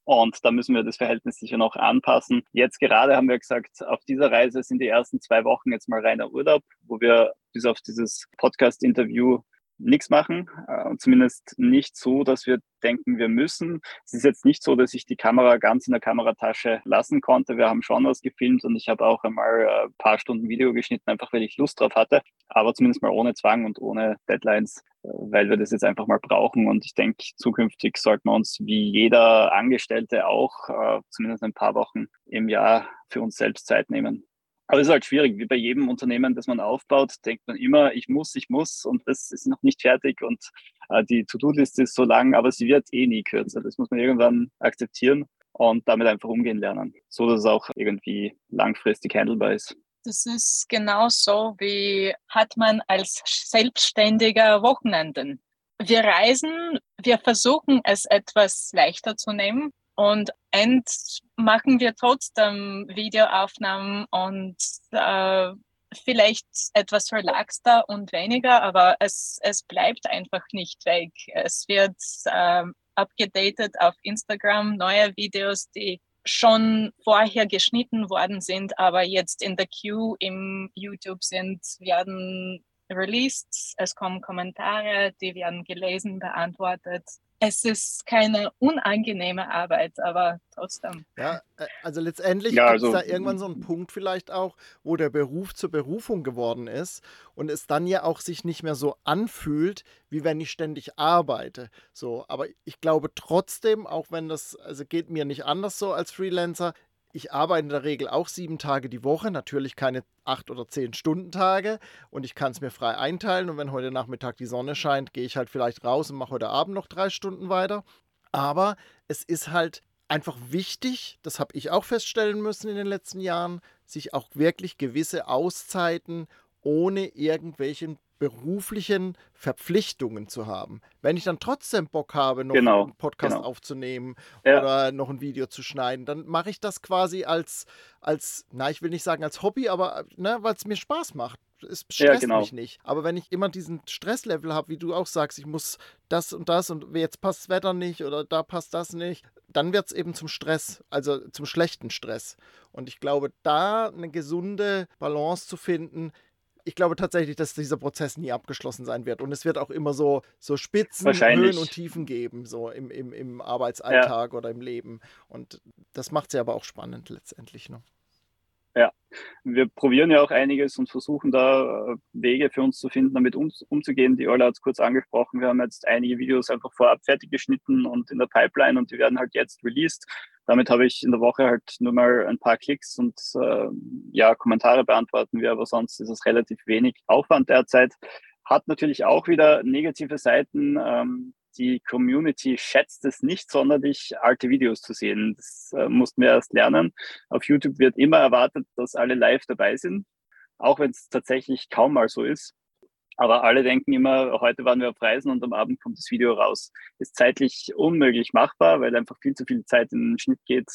Und da müssen wir das Verhältnis sicher noch anpassen. Jetzt gerade haben wir gesagt, auf dieser Reise sind die ersten zwei Wochen jetzt mal reiner Urlaub, wo wir bis auf dieses Podcast-Interview nichts machen. Äh, zumindest nicht so, dass wir denken, wir müssen. Es ist jetzt nicht so, dass ich die Kamera ganz in der Kameratasche lassen konnte. Wir haben schon was gefilmt und ich habe auch einmal ein äh, paar Stunden Video geschnitten, einfach weil ich Lust drauf hatte. Aber zumindest mal ohne Zwang und ohne Deadlines, äh, weil wir das jetzt einfach mal brauchen. Und ich denke, zukünftig sollten wir uns wie jeder Angestellte auch äh, zumindest ein paar Wochen im Jahr für uns selbst Zeit nehmen. Aber es ist halt schwierig, wie bei jedem Unternehmen, das man aufbaut, denkt man immer, ich muss, ich muss und das ist noch nicht fertig und äh, die To-Do-Liste ist so lang, aber sie wird eh nie kürzer. Das muss man irgendwann akzeptieren und damit einfach umgehen lernen, so dass es auch irgendwie langfristig handelbar ist. Das ist genauso wie hat man als Selbstständiger Wochenenden. Wir reisen, wir versuchen es etwas leichter zu nehmen und end machen wir trotzdem Videoaufnahmen und äh, vielleicht etwas relaxter und weniger, aber es, es bleibt einfach nicht weg. Es wird äh, abgedatet auf Instagram, neue Videos, die schon vorher geschnitten worden sind, aber jetzt in der Queue im YouTube sind, werden released. Es kommen Kommentare, die werden gelesen, beantwortet es ist keine unangenehme Arbeit, aber trotzdem. Ja, äh, also letztendlich ja, also, gibt es da irgendwann so einen Punkt vielleicht auch, wo der Beruf zur Berufung geworden ist und es dann ja auch sich nicht mehr so anfühlt, wie wenn ich ständig arbeite. So, aber ich glaube trotzdem, auch wenn das, also geht mir nicht anders so als Freelancer, ich arbeite in der Regel auch sieben Tage die Woche, natürlich keine acht oder zehn Stunden Tage und ich kann es mir frei einteilen und wenn heute Nachmittag die Sonne scheint, gehe ich halt vielleicht raus und mache heute Abend noch drei Stunden weiter. Aber es ist halt einfach wichtig, das habe ich auch feststellen müssen in den letzten Jahren, sich auch wirklich gewisse Auszeiten ohne irgendwelchen beruflichen Verpflichtungen zu haben. Wenn ich dann trotzdem Bock habe, noch genau, einen Podcast genau. aufzunehmen ja. oder noch ein Video zu schneiden, dann mache ich das quasi als, als, na, ich will nicht sagen als Hobby, aber ne, weil es mir Spaß macht. Es stresst ja, genau. mich nicht. Aber wenn ich immer diesen Stresslevel habe, wie du auch sagst, ich muss das und das und jetzt passt das Wetter nicht oder da passt das nicht, dann wird es eben zum Stress, also zum schlechten Stress. Und ich glaube, da eine gesunde Balance zu finden, ich glaube tatsächlich, dass dieser Prozess nie abgeschlossen sein wird. Und es wird auch immer so, so Spitzen, Höhen und Tiefen geben, so im, im, im Arbeitsalltag ja. oder im Leben. Und das macht ja aber auch spannend letztendlich. Ne? Ja, wir probieren ja auch einiges und versuchen da äh, Wege für uns zu finden, damit um, umzugehen. Die Ola hat es kurz angesprochen. Wir haben jetzt einige Videos einfach vorab fertig geschnitten und in der Pipeline und die werden halt jetzt released. Damit habe ich in der Woche halt nur mal ein paar Klicks und äh, ja, Kommentare beantworten wir, aber sonst ist es relativ wenig Aufwand derzeit. Hat natürlich auch wieder negative Seiten. Ähm, die Community schätzt es nicht sonderlich, alte Videos zu sehen. Das äh, mussten wir erst lernen. Auf YouTube wird immer erwartet, dass alle live dabei sind, auch wenn es tatsächlich kaum mal so ist. Aber alle denken immer, heute waren wir auf Reisen und am Abend kommt das Video raus. Ist zeitlich unmöglich machbar, weil einfach viel zu viel Zeit in den Schnitt geht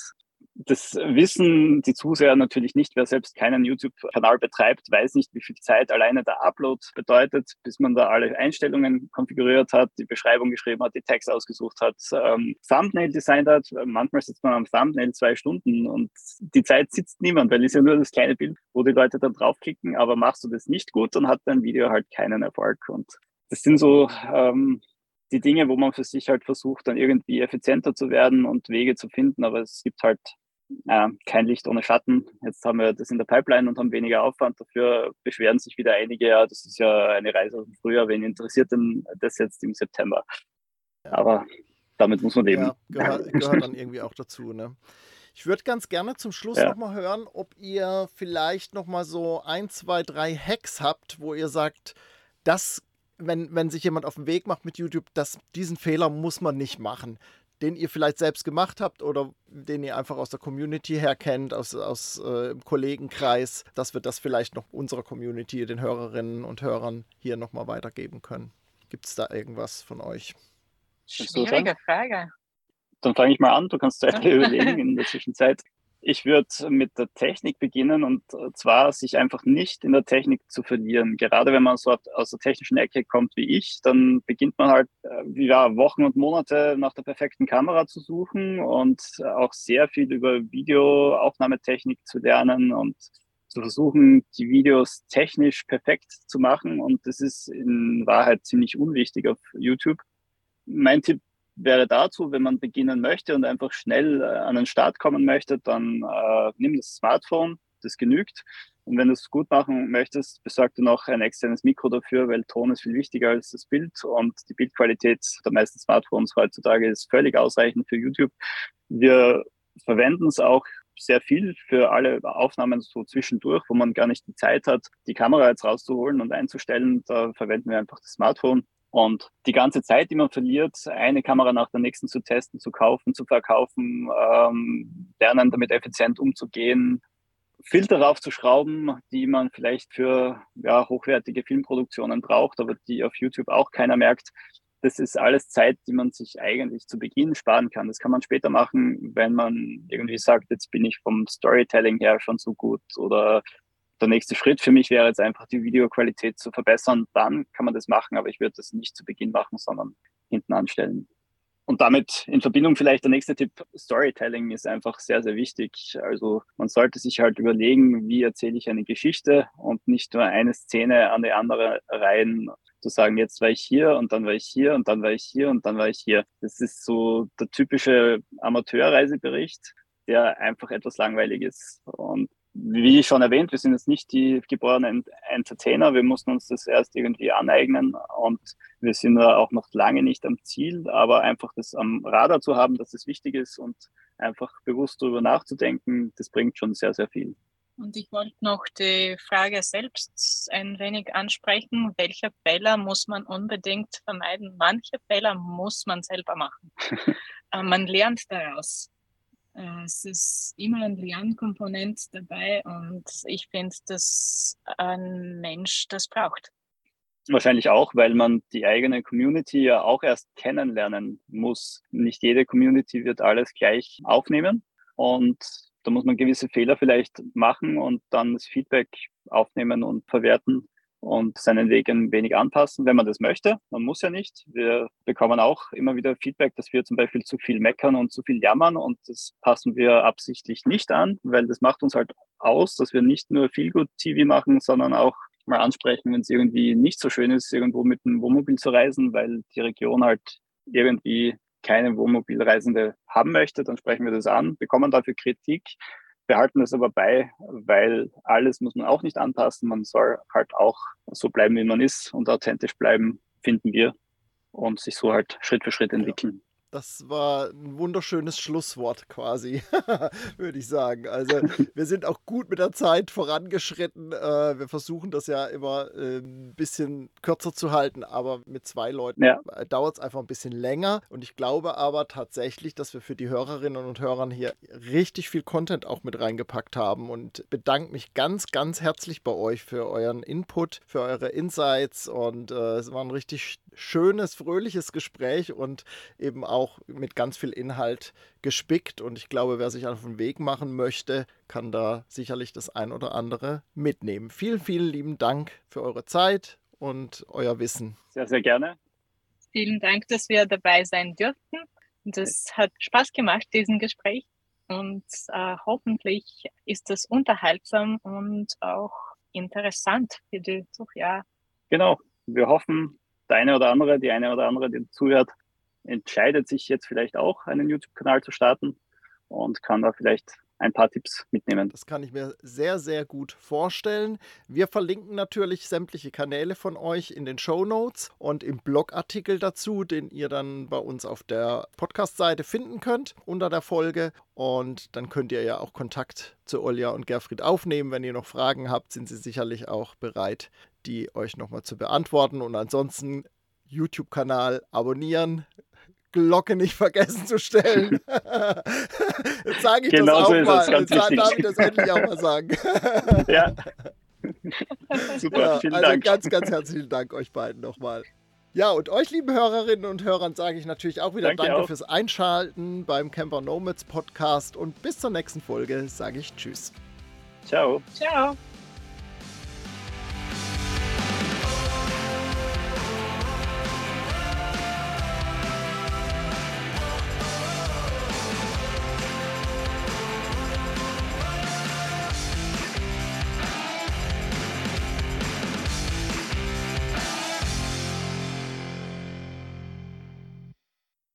das wissen die Zuseher natürlich nicht. Wer selbst keinen YouTube-Kanal betreibt, weiß nicht, wie viel Zeit alleine der Upload bedeutet, bis man da alle Einstellungen konfiguriert hat, die Beschreibung geschrieben hat, die Text ausgesucht hat, ähm, Thumbnail designt hat. Manchmal sitzt man am Thumbnail zwei Stunden und die Zeit sitzt niemand, weil es ja nur das kleine Bild, wo die Leute dann draufklicken. Aber machst du das nicht gut, dann hat dein Video halt keinen Erfolg. Und das sind so ähm, die Dinge, wo man für sich halt versucht, dann irgendwie effizienter zu werden und Wege zu finden. Aber es gibt halt äh, kein Licht ohne Schatten. Jetzt haben wir das in der Pipeline und haben weniger Aufwand. Dafür beschweren sich wieder einige, ja, das ist ja eine Reise vom Frühjahr, wen interessiert denn das jetzt im September? Aber damit muss man leben. Ja, gehört, gehört dann irgendwie auch dazu. Ne? Ich würde ganz gerne zum Schluss ja. nochmal hören, ob ihr vielleicht nochmal so ein, zwei, drei Hacks habt, wo ihr sagt, das, wenn, wenn sich jemand auf den Weg macht mit YouTube, das, diesen Fehler muss man nicht machen den ihr vielleicht selbst gemacht habt oder den ihr einfach aus der Community her kennt, aus, aus äh, Kollegenkreis, dass wir das vielleicht noch unserer Community, den Hörerinnen und Hörern hier nochmal weitergeben können. Gibt es da irgendwas von euch? Schwierige Frage. Dann fange ich mal an, du kannst zuerst überlegen in der Zwischenzeit. Ich würde mit der Technik beginnen und zwar sich einfach nicht in der Technik zu verlieren. Gerade wenn man so aus der technischen Ecke kommt wie ich, dann beginnt man halt äh, ja, Wochen und Monate nach der perfekten Kamera zu suchen und auch sehr viel über Videoaufnahmetechnik zu lernen und zu versuchen, die Videos technisch perfekt zu machen. Und das ist in Wahrheit ziemlich unwichtig auf YouTube. Mein Tipp wäre dazu, wenn man beginnen möchte und einfach schnell äh, an den Start kommen möchte, dann äh, nimm das Smartphone, das genügt. Und wenn du es gut machen möchtest, besorg dir noch ein externes Mikro dafür, weil Ton ist viel wichtiger als das Bild und die Bildqualität der meisten Smartphones heutzutage ist völlig ausreichend für YouTube. Wir verwenden es auch sehr viel für alle Aufnahmen so zwischendurch, wo man gar nicht die Zeit hat, die Kamera jetzt rauszuholen und einzustellen. Da verwenden wir einfach das Smartphone. Und die ganze Zeit, die man verliert, eine Kamera nach der nächsten zu testen, zu kaufen, zu verkaufen, ähm, lernen, damit effizient umzugehen, Filter raufzuschrauben, die man vielleicht für ja, hochwertige Filmproduktionen braucht, aber die auf YouTube auch keiner merkt. Das ist alles Zeit, die man sich eigentlich zu Beginn sparen kann. Das kann man später machen, wenn man irgendwie sagt, jetzt bin ich vom Storytelling her schon so gut oder der nächste Schritt für mich wäre jetzt einfach die Videoqualität zu verbessern. Dann kann man das machen, aber ich würde das nicht zu Beginn machen, sondern hinten anstellen. Und damit in Verbindung vielleicht der nächste Tipp, Storytelling ist einfach sehr, sehr wichtig. Also man sollte sich halt überlegen, wie erzähle ich eine Geschichte und nicht nur eine Szene an die andere reihen, zu sagen, jetzt war ich hier und dann war ich hier und dann war ich hier und dann war ich hier. Das ist so der typische Amateurreisebericht, der einfach etwas langweilig ist. Und wie schon erwähnt, wir sind jetzt nicht die geborenen Entertainer. Wir mussten uns das erst irgendwie aneignen und wir sind da auch noch lange nicht am Ziel, aber einfach das am Radar zu haben, dass es wichtig ist und einfach bewusst darüber nachzudenken, das bringt schon sehr, sehr viel. Und ich wollte noch die Frage selbst ein wenig ansprechen. Welche Fehler muss man unbedingt vermeiden? Manche Fehler muss man selber machen. Äh, man lernt daraus. Äh, es ist immer ein Lernkomponent dabei und ich finde, dass ein Mensch das braucht. Wahrscheinlich auch, weil man die eigene Community ja auch erst kennenlernen muss. Nicht jede Community wird alles gleich aufnehmen und da muss man gewisse Fehler vielleicht machen und dann das Feedback aufnehmen und verwerten und seinen Weg ein wenig anpassen, wenn man das möchte. Man muss ja nicht. Wir bekommen auch immer wieder Feedback, dass wir zum Beispiel zu viel meckern und zu viel jammern und das passen wir absichtlich nicht an, weil das macht uns halt aus, dass wir nicht nur viel gut TV machen, sondern auch mal ansprechen, wenn es irgendwie nicht so schön ist, irgendwo mit dem Wohnmobil zu reisen, weil die Region halt irgendwie keine Wohnmobilreisende haben möchte, dann sprechen wir das an, bekommen dafür Kritik behalten es aber bei, weil alles muss man auch nicht anpassen. Man soll halt auch so bleiben, wie man ist und authentisch bleiben, finden wir und sich so halt Schritt für Schritt entwickeln. Das war ein wunderschönes Schlusswort quasi, würde ich sagen. Also wir sind auch gut mit der Zeit vorangeschritten. Äh, wir versuchen das ja immer ein ähm, bisschen kürzer zu halten, aber mit zwei Leuten ja. dauert es einfach ein bisschen länger. Und ich glaube aber tatsächlich, dass wir für die Hörerinnen und Hörer hier richtig viel Content auch mit reingepackt haben und bedanke mich ganz, ganz herzlich bei euch für euren Input, für eure Insights und äh, es war ein richtig schönes, fröhliches Gespräch und eben auch mit ganz viel Inhalt gespickt. Und ich glaube, wer sich auf den Weg machen möchte, kann da sicherlich das ein oder andere mitnehmen. Vielen, vielen lieben Dank für eure Zeit und euer Wissen. Sehr, sehr gerne. Vielen Dank, dass wir dabei sein durften. Das hat Spaß gemacht, diesen Gespräch. Und äh, hoffentlich ist es unterhaltsam und auch interessant für die Zuhörer. Genau. Wir hoffen, der eine oder andere, die eine oder andere, die zuhört, entscheidet sich jetzt vielleicht auch, einen YouTube-Kanal zu starten und kann da vielleicht ein paar Tipps mitnehmen. Das kann ich mir sehr, sehr gut vorstellen. Wir verlinken natürlich sämtliche Kanäle von euch in den Show Notes und im Blogartikel dazu, den ihr dann bei uns auf der Podcast-Seite finden könnt unter der Folge. Und dann könnt ihr ja auch Kontakt zu Olja und Gerfried aufnehmen. Wenn ihr noch Fragen habt, sind sie sicherlich auch bereit, die euch nochmal zu beantworten. Und ansonsten YouTube-Kanal abonnieren, Glocke nicht vergessen zu stellen. Jetzt sage ich genau das auch so mal. Jetzt wichtig. darf ich das endlich auch mal sagen. ja. Super, ja, vielen also Dank. Ganz, ganz herzlichen Dank euch beiden nochmal. Ja, und euch, lieben Hörerinnen und Hörern, sage ich natürlich auch wieder Danke, Danke auch. fürs Einschalten beim Camper Nomads Podcast und bis zur nächsten Folge sage ich Tschüss. Ciao. Ciao.